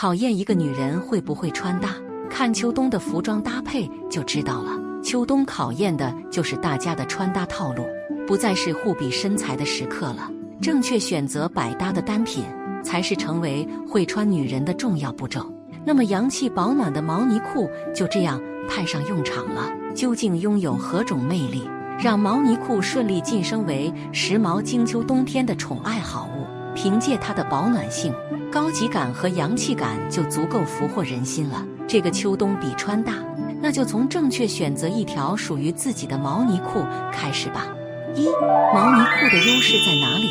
考验一个女人会不会穿搭，看秋冬的服装搭配就知道了。秋冬考验的就是大家的穿搭套路，不再是互比身材的时刻了。正确选择百搭的单品，才是成为会穿女人的重要步骤。那么，洋气保暖的毛呢裤就这样派上用场了。究竟拥有何种魅力，让毛呢裤顺利晋升为时髦经秋冬天的宠爱好物？凭借它的保暖性、高级感和洋气感，就足够俘获人心了。这个秋冬比穿大，那就从正确选择一条属于自己的毛呢裤开始吧。一、毛呢裤的优势在哪里？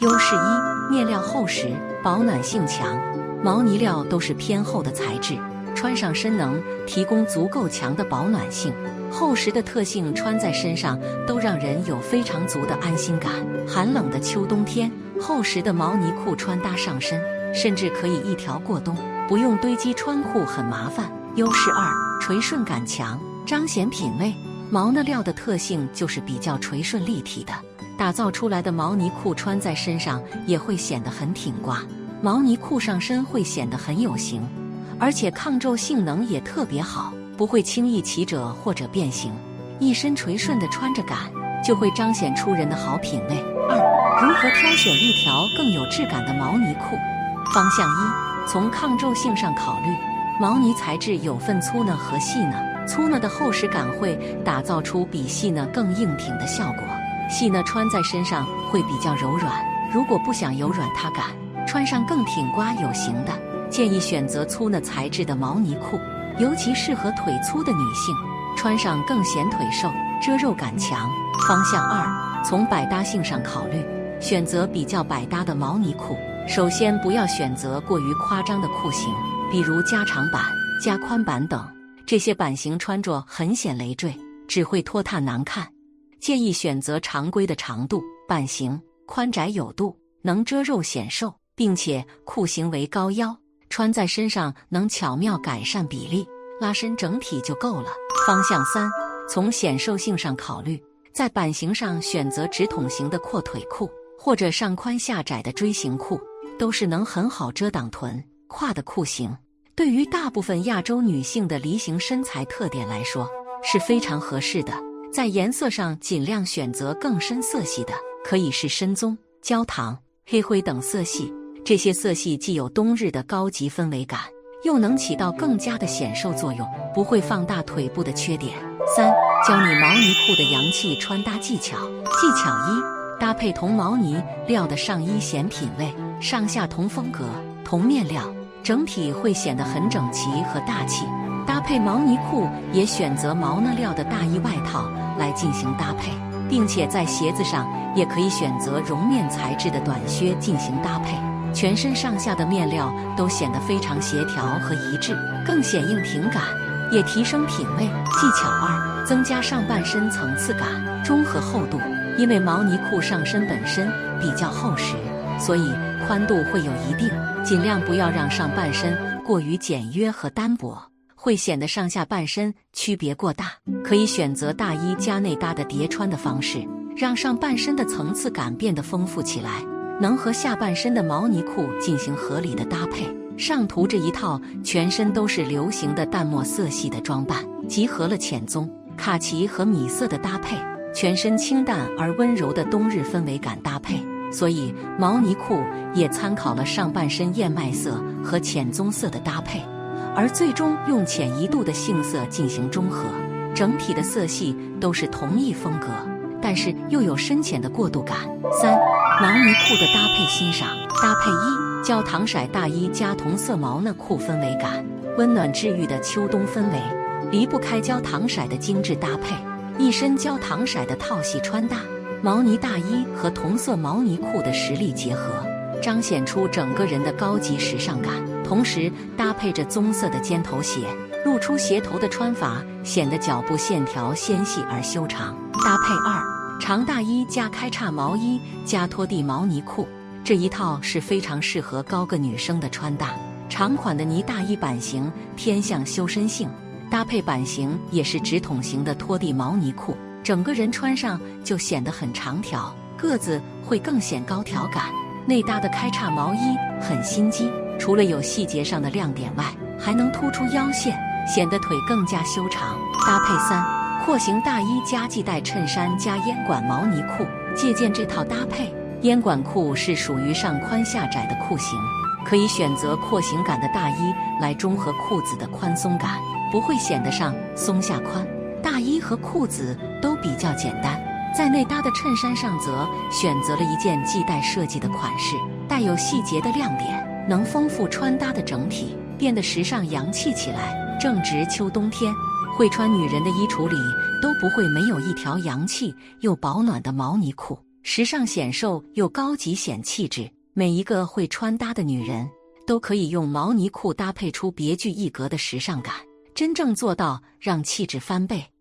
优势一：面料厚实，保暖性强。毛呢料都是偏厚的材质，穿上身能提供足够强的保暖性。厚实的特性穿在身上都让人有非常足的安心感。寒冷的秋冬天，厚实的毛呢裤穿搭上身，甚至可以一条过冬，不用堆积穿裤很麻烦。优势二：垂顺感强，彰显品味。毛呢料的特性就是比较垂顺立体的，打造出来的毛呢裤穿在身上也会显得很挺刮。毛呢裤上身会显得很有型，而且抗皱性能也特别好，不会轻易起褶或者变形。一身垂顺的穿着感，就会彰显出人的好品味。二、如何挑选一条更有质感的毛呢裤？方向一：从抗皱性上考虑，毛呢材质有分粗呢和细呢，粗呢的厚实感会打造出比细呢更硬挺的效果，细呢穿在身上会比较柔软。如果不想有软塌感，穿上更挺刮有型的，建议选择粗呢材质的毛呢裤，尤其适合腿粗的女性，穿上更显腿瘦，遮肉感强。方向二，从百搭性上考虑，选择比较百搭的毛呢裤。首先，不要选择过于夸张的裤型，比如加长版、加宽版等，这些版型穿着很显累赘，只会拖沓难看。建议选择常规的长度、版型，宽窄有度，能遮肉显瘦。并且裤型为高腰，穿在身上能巧妙改善比例，拉伸整体就够了。方向三，从显瘦性上考虑，在版型上选择直筒型的阔腿裤，或者上宽下窄的锥形裤，都是能很好遮挡臀胯的裤型。对于大部分亚洲女性的梨形身材特点来说，是非常合适的。在颜色上尽量选择更深色系的，可以是深棕、焦糖、黑灰等色系。这些色系既有冬日的高级氛围感，又能起到更加的显瘦作用，不会放大腿部的缺点。三，教你毛呢裤的洋气穿搭技巧。技巧一：搭配同毛呢料的上衣显品味，上下同风格、同面料，整体会显得很整齐和大气。搭配毛呢裤，也选择毛呢料的大衣外套来进行搭配，并且在鞋子上也可以选择绒面材质的短靴进行搭配。全身上下的面料都显得非常协调和一致，更显硬挺感，也提升品味。技巧二：增加上半身层次感，中和厚度。因为毛呢裤上身本身比较厚实，所以宽度会有一定，尽量不要让上半身过于简约和单薄，会显得上下半身区别过大。可以选择大衣加内搭的叠穿的方式，让上半身的层次感变得丰富起来。能和下半身的毛呢裤进行合理的搭配。上图这一套全身都是流行的淡墨色系的装扮，集合了浅棕、卡其和米色的搭配，全身清淡而温柔的冬日氛围感搭配。所以毛呢裤也参考了上半身燕麦色和浅棕色的搭配，而最终用浅一度的杏色进行中和，整体的色系都是同一风格。但是又有深浅的过渡感。三、毛呢裤的搭配欣赏。搭配一：焦糖色大衣加同色毛呢裤，氛围感温暖治愈的秋冬氛围，离不开焦糖色的精致搭配。一身焦糖色的套系穿搭，毛呢大衣和同色毛呢裤的实力结合，彰显出整个人的高级时尚感。同时搭配着棕色的尖头鞋，露出鞋头的穿法，显得脚部线条纤细而修长。搭配二：长大衣加开叉毛衣加拖地毛呢裤，这一套是非常适合高个女生的穿搭。长款的呢大衣版型偏向修身性，搭配版型也是直筒型的拖地毛呢裤，整个人穿上就显得很长条，个子会更显高挑感。内搭的开叉毛衣很心机，除了有细节上的亮点外，还能突出腰线，显得腿更加修长。搭配三：廓形大衣加系带衬衫加烟管毛呢裤。借鉴这套搭配，烟管裤是属于上宽下窄的裤型，可以选择廓形感的大衣来中和裤子的宽松感，不会显得上松下宽。大衣和裤子都比较简单，在内搭的衬衫上则选择了一件系带设计的款式，带有细节的亮点，能丰富穿搭的整体，变得时尚洋气起来。正值秋冬天，会穿女人的衣橱里都不会没有一条洋气又保暖的毛呢裤，时尚显瘦又高级显气质。每一个会穿搭的女人都可以用毛呢裤搭配出别具一格的时尚感。真正做到让气质翻倍。